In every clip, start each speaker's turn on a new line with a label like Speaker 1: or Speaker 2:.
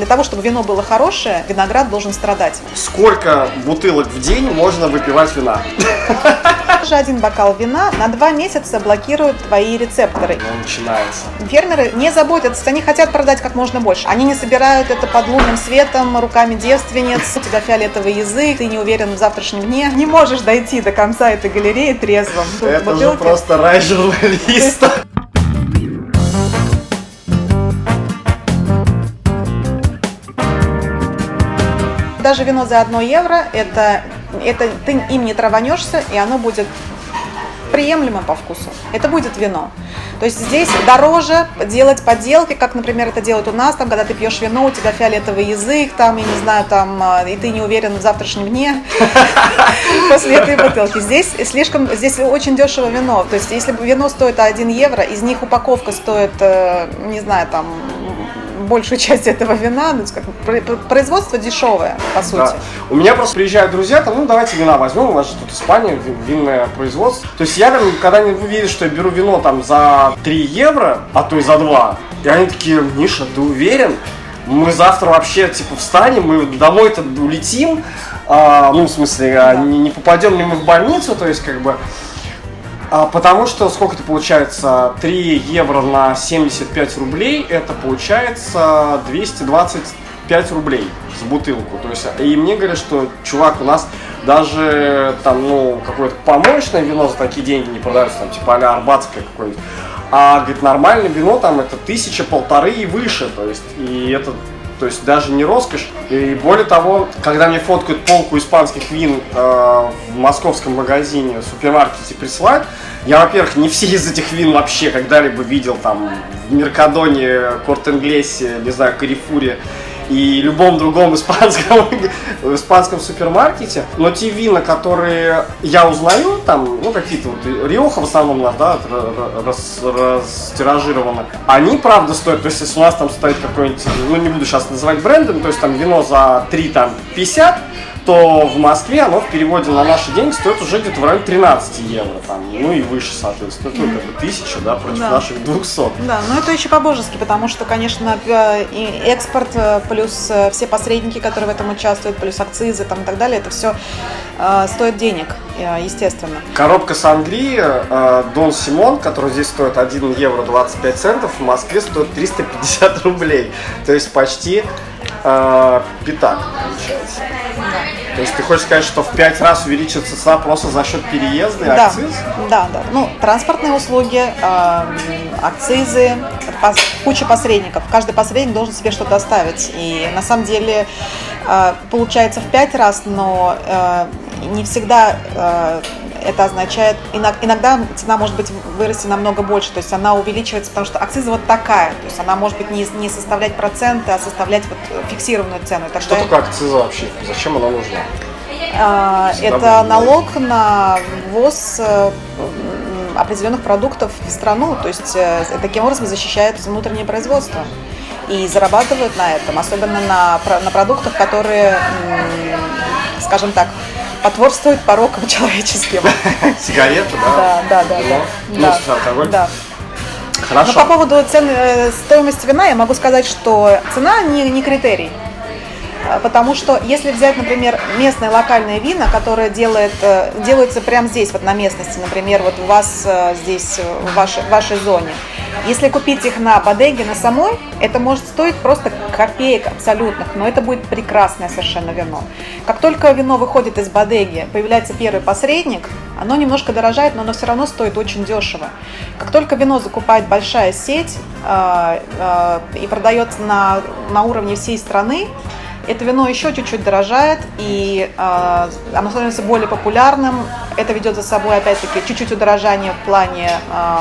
Speaker 1: для того, чтобы вино было хорошее, виноград должен страдать.
Speaker 2: Сколько бутылок в день можно выпивать вина?
Speaker 1: Даже один бокал вина на два месяца блокирует твои рецепторы.
Speaker 2: Ну, начинается.
Speaker 1: Фермеры не заботятся, они хотят продать как можно больше. Они не собирают это под лунным светом, руками девственниц, у тебя фиолетовый язык, ты не уверен в завтрашнем дне. Не можешь дойти до конца этой галереи трезвым.
Speaker 2: Это же
Speaker 1: бутылки-
Speaker 2: просто рай журналиста.
Speaker 1: Даже вино за 1 евро, это, это ты им не траванешься, и оно будет приемлемо по вкусу. Это будет вино. То есть здесь дороже делать поделки, как, например, это делают у нас, там, когда ты пьешь вино, у тебя фиолетовый язык, там, я не знаю, там, а, и ты не уверен в завтрашнем дне после этой бутылки. Здесь слишком, здесь очень дешево вино. То есть если вино стоит 1 евро, из них упаковка стоит, э, не знаю, там, большую часть этого вина, ну, как, про- про- производство дешевое, по сути.
Speaker 2: Да. У меня просто приезжают друзья, там, ну давайте вина возьмем, у нас же тут Испания, ви- винное производство. То есть я там, когда они увидят, что я беру вино там за 3 евро, а то и за 2, и они такие, Миша, ты уверен? Мы завтра вообще типа встанем, мы домой-то улетим, А, ну в смысле, а, не, не попадем ли мы в больницу, то есть как бы потому что сколько это получается? 3 евро на 75 рублей, это получается 225 рублей за бутылку. То есть, и мне говорят, что, чувак, у нас даже там, ну, какое-то помоечное вино за такие деньги не продается, там, типа а арбатское какое-нибудь. А, говорит, нормальное вино там это тысяча, полторы и выше, то есть, и это то есть даже не роскошь. И более того, когда мне фоткают полку испанских вин э, в московском магазине, супермаркете присылают, я, во-первых, не все из этих вин вообще когда-либо видел там в Меркадоне, Корт-Инглесе, не знаю, Карифуре и любом другом испанском, испанском супермаркете. Но те вина, которые я узнаю, там, ну, какие-то вот, Риоха в основном у нас, да, растиражированы, они, правда, стоят, то есть, если у нас там стоит какой-нибудь, ну, не буду сейчас называть брендом, то есть, там, вино за 3, там, 50, то в Москве оно в переводе на наши деньги стоит уже где-то в районе 13 евро, там, ну и выше, соответственно, ну, как бы тысяча, да, против
Speaker 1: Да.
Speaker 2: наших 200.
Speaker 1: Да, но это еще по-божески, потому что, конечно, э, экспорт э, плюс э, все посредники, которые в этом участвуют, плюс акцизы там, и так далее, это все стоит денег, э, естественно.
Speaker 2: Коробка сангрии э, Дон Симон, который здесь стоит 1 евро 25 центов, в Москве стоит 350 рублей. То есть почти э, пятак получается. То есть ты хочешь сказать, что в 5 раз увеличится цена просто за счет переезда и
Speaker 1: Да,
Speaker 2: акциз?
Speaker 1: да, да. Ну, транспортные услуги, э, акцизы, пос- куча посредников. Каждый посредник должен себе что-то оставить. И на самом деле э, получается в пять раз, но э, не всегда э, это означает, иног- иногда цена может быть вырасти намного больше, то есть она увеличивается, потому что акциза вот такая, то есть она может быть не, не составлять проценты, а составлять вот фиксированную цену. И
Speaker 2: Что
Speaker 1: тогда-
Speaker 2: такое акциза вообще? Зачем она нужна?
Speaker 1: а, Это налог на ввоз э, определенных продуктов в страну, то есть э, таким образом защищает внутреннее производство и зарабатывают на этом, особенно на, на продуктах, которые, скажем так, потворствуют порокам человеческим.
Speaker 2: Сигареты, да?
Speaker 1: Да, да, да,
Speaker 2: Вино?
Speaker 1: да.
Speaker 2: Ну,
Speaker 1: Да,
Speaker 2: алкоголь?
Speaker 1: да. Но
Speaker 2: Хорошо.
Speaker 1: по поводу цены, э, стоимости вина я могу сказать, что цена не, не критерий. А, Потому что если взять, например, местные локальные вина, которые делает, э, делаются прямо здесь, вот на местности, например, вот у вас э, здесь, э, в вашей, в вашей зоне, если купить их на бодеге, на самой, это может стоить просто копеек абсолютных, но это будет прекрасное совершенно вино. Как только вино выходит из бодеги, появляется первый посредник, оно немножко дорожает, но оно все равно стоит очень дешево. Как только вино закупает большая сеть э, э, и продается на, на уровне всей страны, это вино еще чуть-чуть дорожает, и э, оно становится более популярным. Это ведет за собой, опять-таки, чуть-чуть удорожание в плане, э,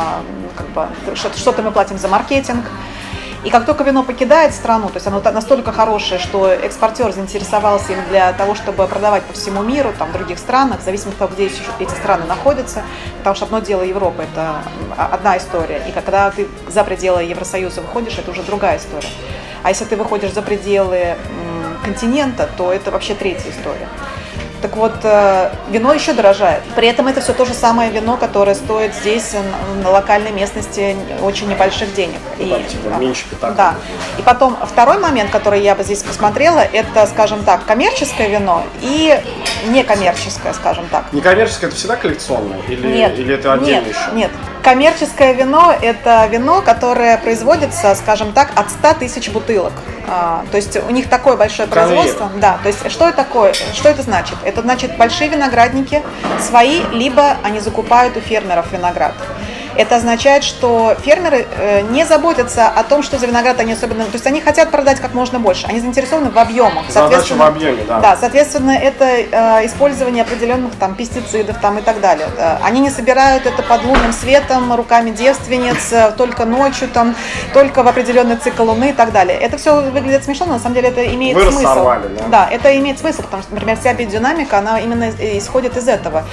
Speaker 1: как бы, что- что-то мы платим за маркетинг. И как только вино покидает страну, то есть оно настолько хорошее, что экспортер заинтересовался им для того, чтобы продавать по всему миру, там, в других странах, в зависимости от того, где эти, страны находятся, потому что одно дело Европа, это одна история, и когда ты за пределы Евросоюза выходишь, это уже другая история. А если ты выходишь за пределы континента, то это вообще третья история. Так вот, э, вино еще дорожает. При этом это все то же самое вино, которое стоит здесь на локальной местности очень небольших денег.
Speaker 2: Ну, и, типа, меньше так.
Speaker 1: Да. И потом второй момент, который я бы здесь посмотрела, это, скажем так, коммерческое вино и некоммерческое, скажем так.
Speaker 2: Некоммерческое это всегда коллекционное? Или,
Speaker 1: нет,
Speaker 2: или это отдельно
Speaker 1: нет,
Speaker 2: еще?
Speaker 1: Нет, коммерческое вино – это вино, которое производится, скажем так, от 100 тысяч бутылок. А, то есть у них такое большое производство. Да, то есть что это такое? Что это значит? Это значит большие виноградники свои, либо они закупают у фермеров виноград. Это означает, что фермеры э, не заботятся о том, что за виноград они особенно... То есть они хотят продать как можно больше. Они заинтересованы в объемах.
Speaker 2: Задача в объеме, да.
Speaker 1: Да, соответственно, это э, использование определенных там пестицидов там и так далее. Э, они не собирают это под лунным светом, руками девственниц, только ночью, там, только в определенный цикл луны и так далее. Это все выглядит смешно, но на самом деле это имеет
Speaker 2: Вы
Speaker 1: смысл.
Speaker 2: Сорвали, да?
Speaker 1: да, это имеет смысл, потому что, например, вся биодинамика, она именно исходит из этого.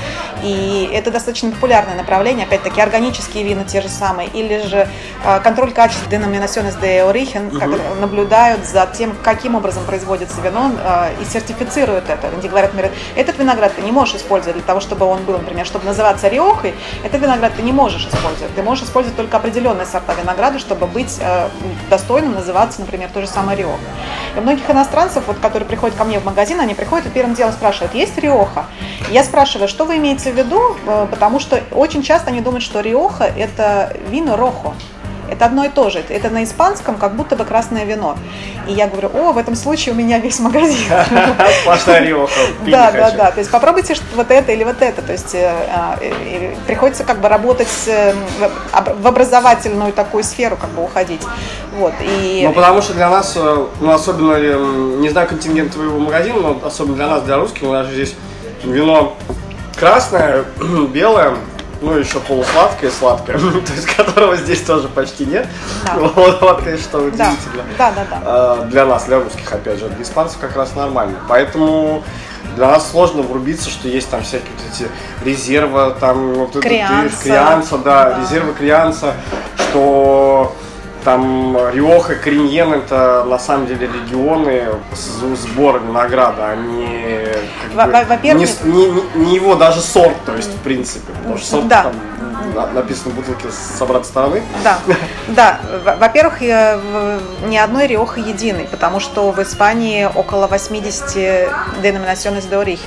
Speaker 1: И это достаточно популярное направление, опять-таки, органические российские вина те же самые, или же а, контроль качества Denominaciones de Origen, угу. Наблюдают за тем, каким образом производится вино а, и сертифицируют это. Где говорят, например, этот виноград ты не можешь использовать для того, чтобы он был, например, чтобы называться риохой, этот виноград ты не можешь использовать. Ты можешь использовать только определенные сорта винограда, чтобы быть а, достойным называться, например, то же самое риоха. И у многих иностранцев, вот, которые приходят ко мне в магазин, они приходят и первым делом спрашивают, есть риоха? Я спрашиваю, что вы имеете в виду, потому что очень часто они думают, что риоха – это вино рохо. Это одно и то же. Это на испанском как будто бы красное вино. И я говорю, о, в этом случае у меня весь магазин.
Speaker 2: Сплошная риоха.
Speaker 1: Да, да, да. То есть попробуйте вот это или вот это. То есть э, а, приходится как бы работать э, в образовательную такую сферу, как бы уходить. Вот. И...
Speaker 2: Ну, потому что для нас, э, ну, особенно, не знаю контингент твоего магазина, но особенно для нас, для русских, у нас же здесь вино красное, белое, ну, еще полусладкое, сладкое, то есть которого здесь тоже почти нет. Да. Вот, вот, конечно, что удивительно.
Speaker 1: Да, да, да.
Speaker 2: А, для нас, для русских, опять же, для испанцев как раз нормально. Поэтому для нас сложно врубиться, что есть там всякие вот эти резервы, там вот
Speaker 1: крианса,
Speaker 2: крианса да, да, резервы крианса, что там Риоха, Криньен это на самом деле регионы сбора винограда, они как бы, не, не, не его даже сорт, то есть в принципе, потому что сорт
Speaker 1: да.
Speaker 2: там написано в бутылке обратной стороны.
Speaker 1: Да, да. Во-первых, ни одной Риоха единый, потому что в Испании около 80 деноминационных de origen.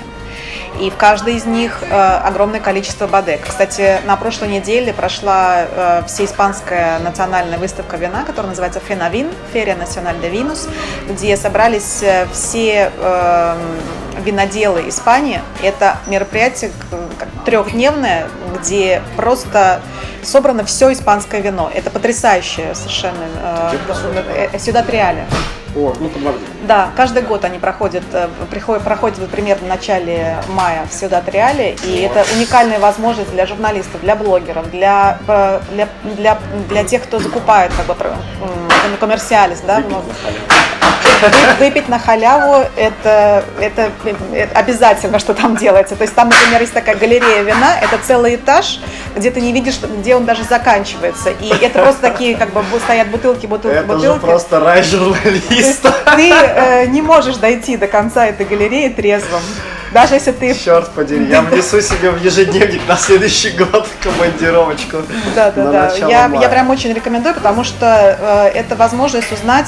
Speaker 1: И в каждой из них э, огромное количество бадек. Кстати, на прошлой неделе прошла э, всеиспанская национальная выставка вина, которая называется Фенавин, Ферия Националь де Винус, где собрались э, все э, виноделы Испании. Это мероприятие трехдневное, где просто собрано все испанское вино. Это потрясающее совершенно. Э, э, Сюда Триале.
Speaker 2: О, ну подводили.
Speaker 1: Да, каждый год они проходят, э, приходят, проходят примерно в начале мая в Сюдат Реале, и вот. это уникальная возможность для журналистов, для блогеров, для, э, для, для, для тех, кто закупает как бы коммерциалис, да, выпить на халяву это, это, это обязательно, что там делается. То есть там, например, есть такая галерея вина, это целый этаж, где ты не видишь, где он даже заканчивается. И это просто такие, как бы стоят бутылки, бутылки,
Speaker 2: это
Speaker 1: бутылки.
Speaker 2: Это просто рай журналиста.
Speaker 1: Ты э, не можешь дойти до конца этой галереи трезвым. Даже если ты...
Speaker 2: Черт подери, я внесу себе в ежедневник на следующий год командировочку.
Speaker 1: Да, да, да. Я, я прям очень рекомендую, потому что э, это возможность узнать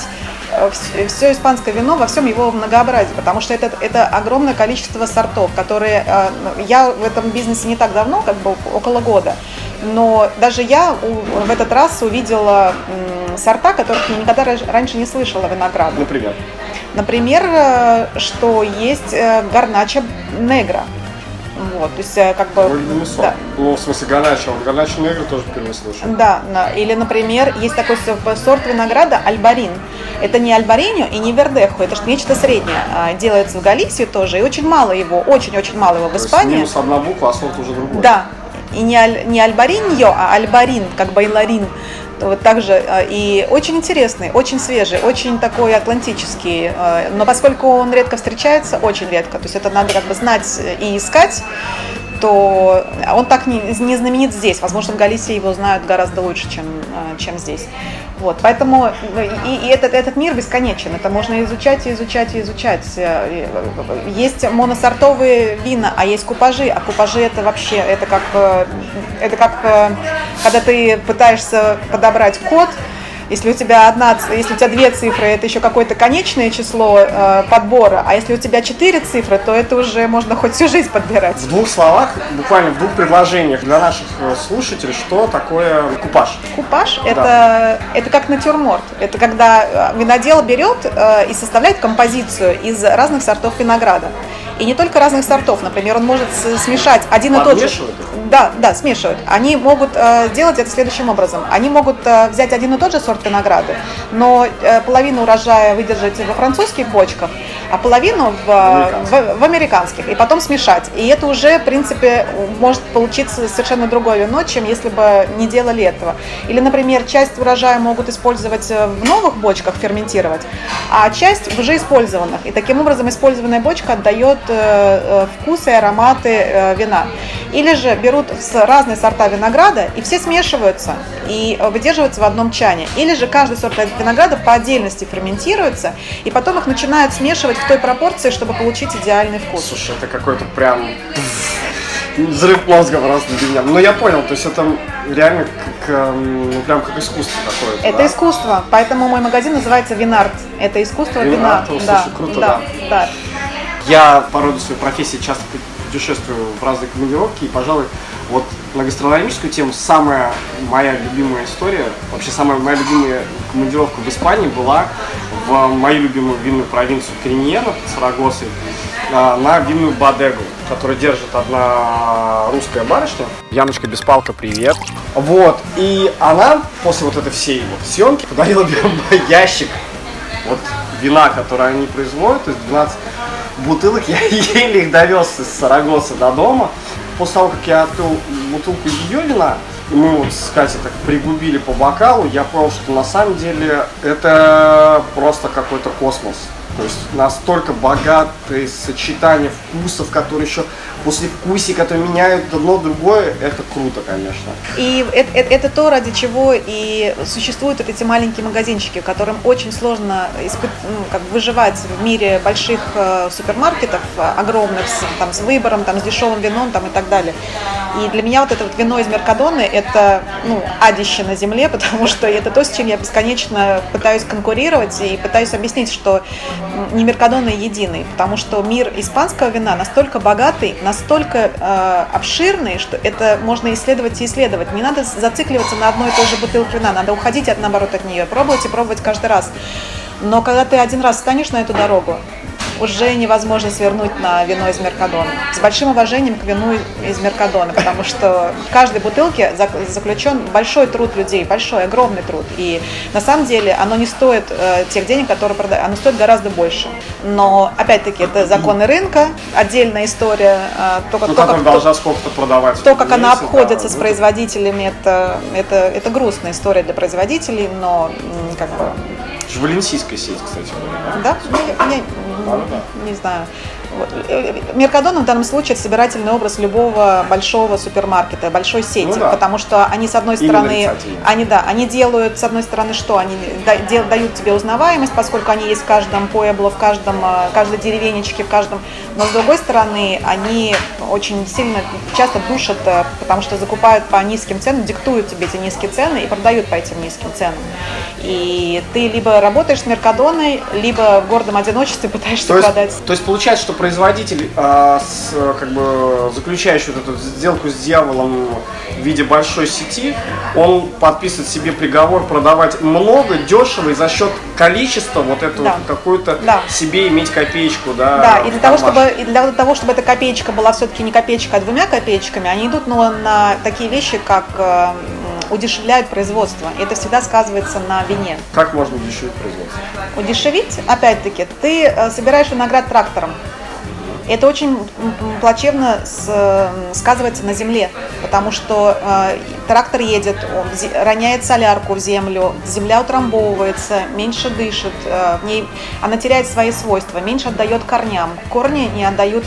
Speaker 1: Э, все испанское вино во всем его многообразии, потому что это, это огромное количество сортов, которые э, я в этом бизнесе не так давно, как бы около года, но даже я в этот раз увидела сорта, которых я никогда раньше не слышала винограда.
Speaker 2: Например?
Speaker 1: Например, э, что есть гарнача негра. Вот, то есть э, как бы...
Speaker 2: Да. Ну, в смысле, ганачо. Вот ганачо негр тоже впервые слышу.
Speaker 1: Да, или, например, есть такой сорт винограда альбарин. Это не альбариньо и не вердехо, это нечто среднее. А, делается в Галисии тоже, и очень мало его, очень-очень мало его в Испании.
Speaker 2: То есть минус одна буква, а сорт уже другой.
Speaker 1: Да, и не, аль, не альбариньо, а альбарин, как байларин. Вот также а, и очень интересный, очень свежий, очень такой атлантический. А, но поскольку он редко встречается, очень редко, то есть это надо как бы знать и искать, то он так не, не знаменит здесь. Возможно, в Галисии его знают гораздо лучше, чем, а, чем здесь. Вот, поэтому и, и этот, этот мир бесконечен. Это можно изучать и изучать и изучать. Есть моносортовые вина, а есть купажи. А купажи это вообще, это как, это как когда ты пытаешься подобрать код, если у тебя одна, если у тебя две цифры, это еще какое-то конечное число э, подбора, а если у тебя четыре цифры, то это уже можно хоть всю жизнь подбирать.
Speaker 2: В двух словах, буквально в двух предложениях для наших э, слушателей, что такое купаж?
Speaker 1: Купаж да. это, это как натюрморт. Это когда э, винодел берет э, и составляет композицию из разных сортов винограда. И не только разных сортов. Например, он может смешать один и тот же. Да, да, смешивают. Они могут э, делать это следующим образом. Они могут э, взять один и тот же сорт винограда, но э, половину урожая выдержать во французских бочках, а половину в, в, в американских. И потом смешать. И это уже, в принципе, может получиться совершенно другое вино, чем если бы не делали этого. Или, например, часть урожая могут использовать э, в новых бочках, ферментировать, а часть в уже использованных. И таким образом использованная бочка отдает Э, э, вкусы и ароматы э, вина. Или же берут разные сорта винограда и все смешиваются и выдерживаются в одном чане. Или же каждый сорт винограда по отдельности ферментируется и потом их начинают смешивать в той пропорции, чтобы получить идеальный вкус.
Speaker 2: Слушай, это какой-то прям взрыв мозга просто для меня. Но я понял, то есть это реально как, эм, ну, прям как искусство какое-то.
Speaker 1: Это
Speaker 2: да?
Speaker 1: искусство, поэтому мой магазин называется Винарт. Это искусство вина.
Speaker 2: Винарт, да, слушай, круто, да. да. да. Я по роду своей профессии часто путешествую в разные командировки, и, пожалуй, вот на гастрономическую тему самая моя любимая история, вообще самая моя любимая командировка в Испании была в мою любимую винную провинцию Криньена под Сарагосой а, на винную Бадегу, которую держит одна русская барышня. Яночка Беспалка, привет. Вот, и она после вот этой всей вот съемки подарила мне ящик вот вина, которое они производят, то есть 12 бутылок, я еле их довез из Сарагоса до дома. После того, как я открыл бутылку ее вина, и мы вот с Катей так пригубили по бокалу, я понял, что на самом деле это просто какой-то космос. То есть настолько богатые сочетания вкусов, которые еще после вкуси, которые меняют одно другое, это круто, конечно.
Speaker 1: И это, это, это то, ради чего и существуют вот эти маленькие магазинчики, которым очень сложно испыт, ну, как выживать в мире больших э, супермаркетов, э, огромных, с, там, с выбором, там, с дешевым вином там, и так далее. И для меня вот это вот вино из Меркадоны – это ну, адище на земле, потому что это то, с чем я бесконечно пытаюсь конкурировать и пытаюсь объяснить, что не Меркадоны единый, потому что мир испанского вина настолько богатый, настолько э, обширный, что это можно исследовать и исследовать. Не надо зацикливаться на одной и той же бутылке вина, надо уходить от, наоборот от нее, пробовать и пробовать каждый раз. Но когда ты один раз станешь на эту дорогу, уже невозможно свернуть на вино из Меркадона. С большим уважением к вину из Меркадона, потому что в каждой бутылке заключен большой труд людей, большой, огромный труд. И на самом деле оно не стоит э, тех денег, которые продают, оно стоит гораздо больше. Но, опять-таки, это законы рынка, отдельная история.
Speaker 2: Э, то, как, ну, то, как, должна сколько-то продавать.
Speaker 1: То, как она обходится да, с производителями, это, это, это грустная история для производителей, но как бы
Speaker 2: Валенсийская сеть, кстати.
Speaker 1: Да? Я, я, не знаю. Меркадон в данном случае это собирательный образ любого большого супермаркета, большой сети, ну, да. потому что они с одной стороны, они да, они делают с одной стороны что, они дают тебе узнаваемость, поскольку они есть в каждом поебло, в каждом э, каждой деревенечке, в каждом, но с другой стороны они очень сильно часто душат, э, потому что закупают по низким ценам, диктуют тебе эти низкие цены и продают по этим низким ценам. И ты либо работаешь с Меркадоной, либо в гордом одиночестве пытаешься то
Speaker 2: есть,
Speaker 1: продать.
Speaker 2: То есть получается, что производитель, э, с, как бы заключающий вот эту сделку с дьяволом в виде большой сети, он подписывает себе приговор продавать много, дешево и за счет количества вот этого да. какую-то да. себе иметь копеечку, да.
Speaker 1: Да, и для того, чтобы и для того, чтобы эта копеечка была все-таки не копеечка, а двумя копеечками, они идут ну, на такие вещи, как э, удешевляют производство. И это всегда сказывается на вине.
Speaker 2: Как можно удешевить производство?
Speaker 1: Удешевить, опять-таки, ты э, собираешь виноград трактором. Это очень плачевно сказывается на земле, потому что э, трактор едет, он роняет солярку в землю, земля утрамбовывается, меньше дышит, э, в ней, она теряет свои свойства, меньше отдает корням. Корни не отдают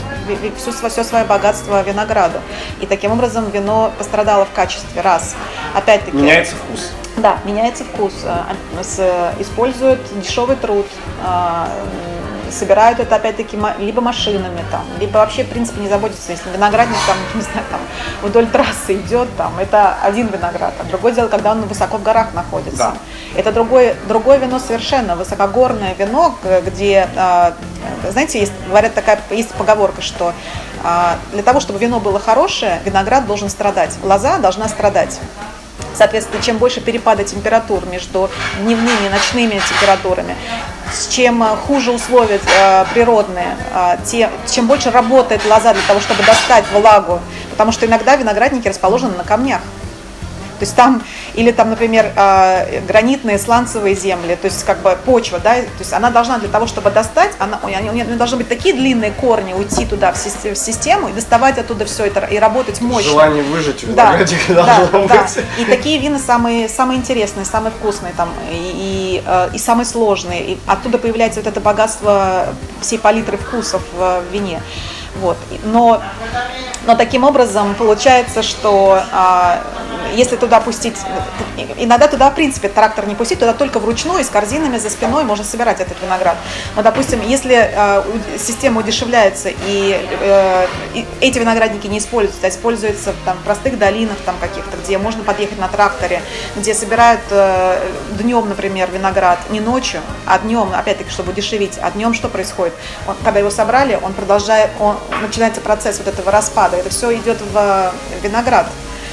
Speaker 1: все, все свое богатство винограду. И таким образом вино пострадало в качестве. Раз. Опять-таки.
Speaker 2: Меняется вкус
Speaker 1: Да, меняется вкус. Э, используют дешевый труд, собирают это опять-таки либо машинами, там, либо вообще, в принципе, не заботятся, если виноградник там, не знаю, там, вдоль трассы идет, там, это один виноград, а другое дело, когда он высоко в горах находится. Да. Это другое, другое вино совершенно, высокогорное вино, где, а, знаете, есть, говорят такая, есть поговорка, что а, для того, чтобы вино было хорошее, виноград должен страдать, лоза должна страдать. Соответственно, чем больше перепада температур между дневными и ночными температурами, чем э, хуже условия э, природные, э, тем, чем больше работает лоза для того, чтобы достать влагу, потому что иногда виноградники расположены на камнях. То есть там, или там, например, а, гранитные сланцевые земли, то есть как бы почва, да, то есть она должна для того, чтобы достать, она, у нее должны быть такие длинные корни, уйти туда в систему и доставать оттуда все это и работать мощно.
Speaker 2: Желание выжить в
Speaker 1: да, да, да. И такие вина самые, самые интересные, самые вкусные там, и, и, э, и самые сложные. И оттуда появляется вот это богатство всей палитры вкусов в вине. Вот. Но, но таким образом получается, что а, если туда пустить, иногда туда, в принципе, трактор не пустить, туда только вручную, с корзинами за спиной можно собирать этот виноград. Но, допустим, если э, система удешевляется и, э, и эти виноградники не используются, а используются там, в простых долинах там, каких-то, где можно подъехать на тракторе, где собирают э, днем, например, виноград, не ночью, а днем, опять-таки, чтобы удешевить, а днем что происходит? Он, когда его собрали, он продолжает, он, начинается процесс вот этого распада, это все идет в виноград.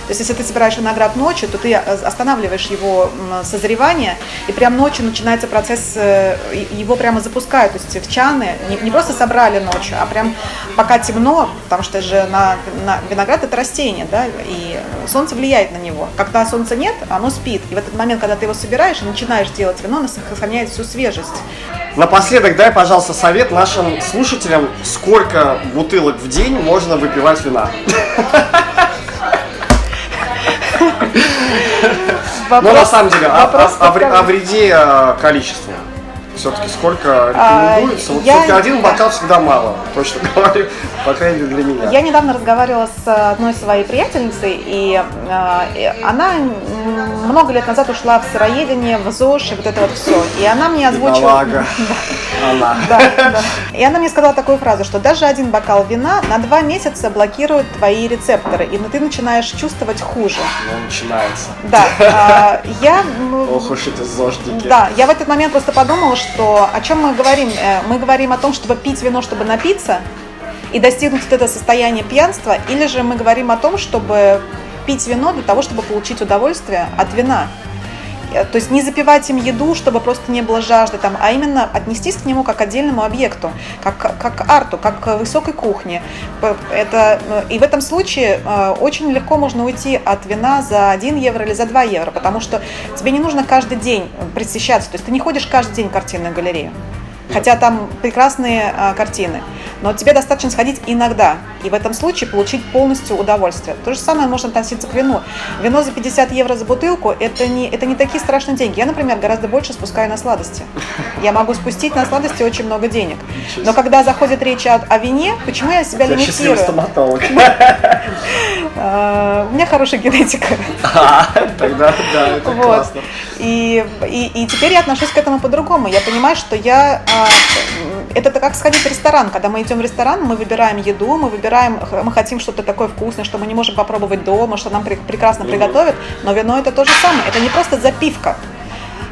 Speaker 1: То есть, если ты собираешь виноград ночью, то ты э, останавливаешь его созревание, и прям ночью начинается процесс, э, его прямо запускают, то есть в чаны, не, не просто собрали ночью, а прям пока темно, потому что же на, на виноград это растение, да, и солнце влияет на него. Когда солнца нет, оно спит, и в этот момент, когда ты его собираешь и начинаешь делать вино, оно сохраняет всю свежесть.
Speaker 2: Напоследок дай, пожалуйста, совет нашим слушателям, сколько бутылок в день можно выпивать вина. Вопрос, Но на самом деле, а, вопрос о, о, о вреде а, количества все-таки сколько рекомендуется? А, вот я... один бокал всегда мало, точно говорю, по крайней мере для меня.
Speaker 1: Я недавно разговаривала с одной своей приятельницей, и, э, она много лет назад ушла в сыроедение, в ЗОЖ, и вот это вот все. И она мне озвучила... Она. Да, да. И она мне сказала такую фразу, что даже один бокал вина на два месяца блокирует твои рецепторы, и ты начинаешь чувствовать хуже.
Speaker 2: Ну, начинается.
Speaker 1: Да. А, я...
Speaker 2: Ох уж эти зожники.
Speaker 1: Да, я в этот момент просто подумала, что о чем мы говорим? Э, мы говорим о том, чтобы пить вино, чтобы напиться и достигнуть вот это состояние пьянства, или же мы говорим о том, чтобы пить вино для того, чтобы получить удовольствие от вина. Э, то есть не запивать им еду, чтобы просто не было жажды, там, а именно отнестись к нему как к отдельному объекту, как, как к арту, как к высокой кухне. Это, э, и в этом случае очень легко можно уйти от вина за 1 евро или за 2 евро, потому что тебе не нужно каждый день присещаться, то есть ты не ходишь каждый день в картинную галерею хотя там прекрасные картины. Но тебе достаточно сходить иногда, и в этом случае получить полностью удовольствие. То же самое можно относиться к вину. Вино за 50 евро за бутылку это не, это не такие страшные деньги. Я, например, гораздо больше спускаю на сладости. Я могу спустить на сладости очень много денег. Но когда заходит речь о, о вине, почему я себя лимитирую? стоматолог. А, у меня хорошая генетика.
Speaker 2: А, тогда да, это классно.
Speaker 1: И, и, и теперь я отношусь к этому по-другому. Я понимаю, что я а, это как сходить в ресторан. Когда мы идем в ресторан, мы выбираем еду, мы выбираем, мы хотим что-то такое вкусное, что мы не можем попробовать дома, что нам прекрасно приготовят. Но вино это то же самое. Это не просто запивка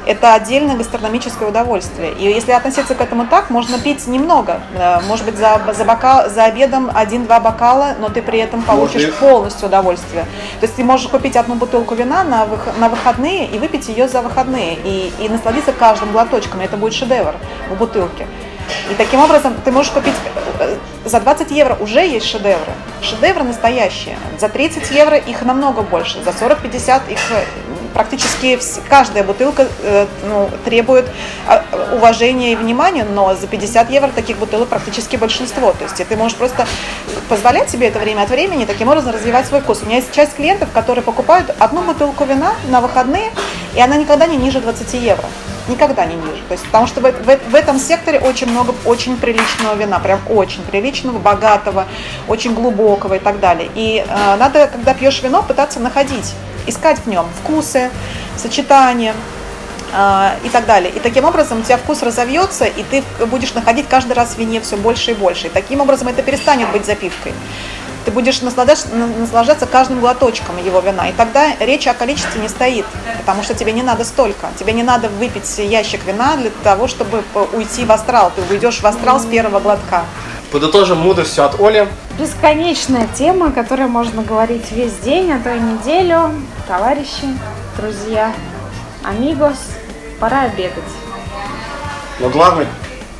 Speaker 1: это отдельное гастрономическое удовольствие. И если относиться к этому так, можно пить немного. Э, может быть, за, за, бокал, за обедом один-два бокала, но ты при этом получишь Может. полностью удовольствие. То есть ты можешь купить одну бутылку вина на, вых, на выходные и выпить ее за выходные. И, и насладиться каждым глоточком. Это будет шедевр в бутылке. И таким образом ты можешь купить э, за 20 евро уже есть шедевры. Шедевры настоящие. За 30 евро их намного больше. За 40-50 их э, практически каждая бутылка э, ну, требует уважения и внимания, но за 50 евро таких бутылок практически большинство. То есть ты можешь просто позволять себе это время от времени, таким образом развивать свой вкус. У меня есть часть клиентов, которые покупают одну бутылку вина на выходные, и она никогда не ниже 20 евро никогда не ниже. То есть, потому что в, в, в этом секторе очень много очень приличного вина, прям очень приличного, богатого, очень глубокого и так далее. И э, надо, когда пьешь вино, пытаться находить искать в нем вкусы, сочетания, а, и так далее. И таким образом у тебя вкус разовьется, и ты будешь находить каждый раз в вине все больше и больше. И таким образом это перестанет быть запивкой. Ты будешь наслаждаться, наслаждаться каждым глоточком его вина. И тогда речь о количестве не стоит, потому что тебе не надо столько. Тебе не надо выпить ящик вина для того, чтобы уйти в астрал. Ты уйдешь в астрал с первого глотка.
Speaker 2: Подытожим мудростью от Оли.
Speaker 3: Бесконечная тема, о которой можно говорить весь день, а то и неделю. Товарищи, друзья, амигос, пора обедать.
Speaker 2: Но главное,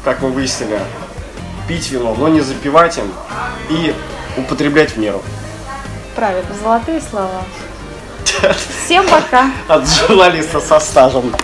Speaker 2: как мы выяснили, пить вино, но не запивать им и употреблять в меру.
Speaker 3: Правильно, золотые слова. Всем пока.
Speaker 2: От журналиста со стажем.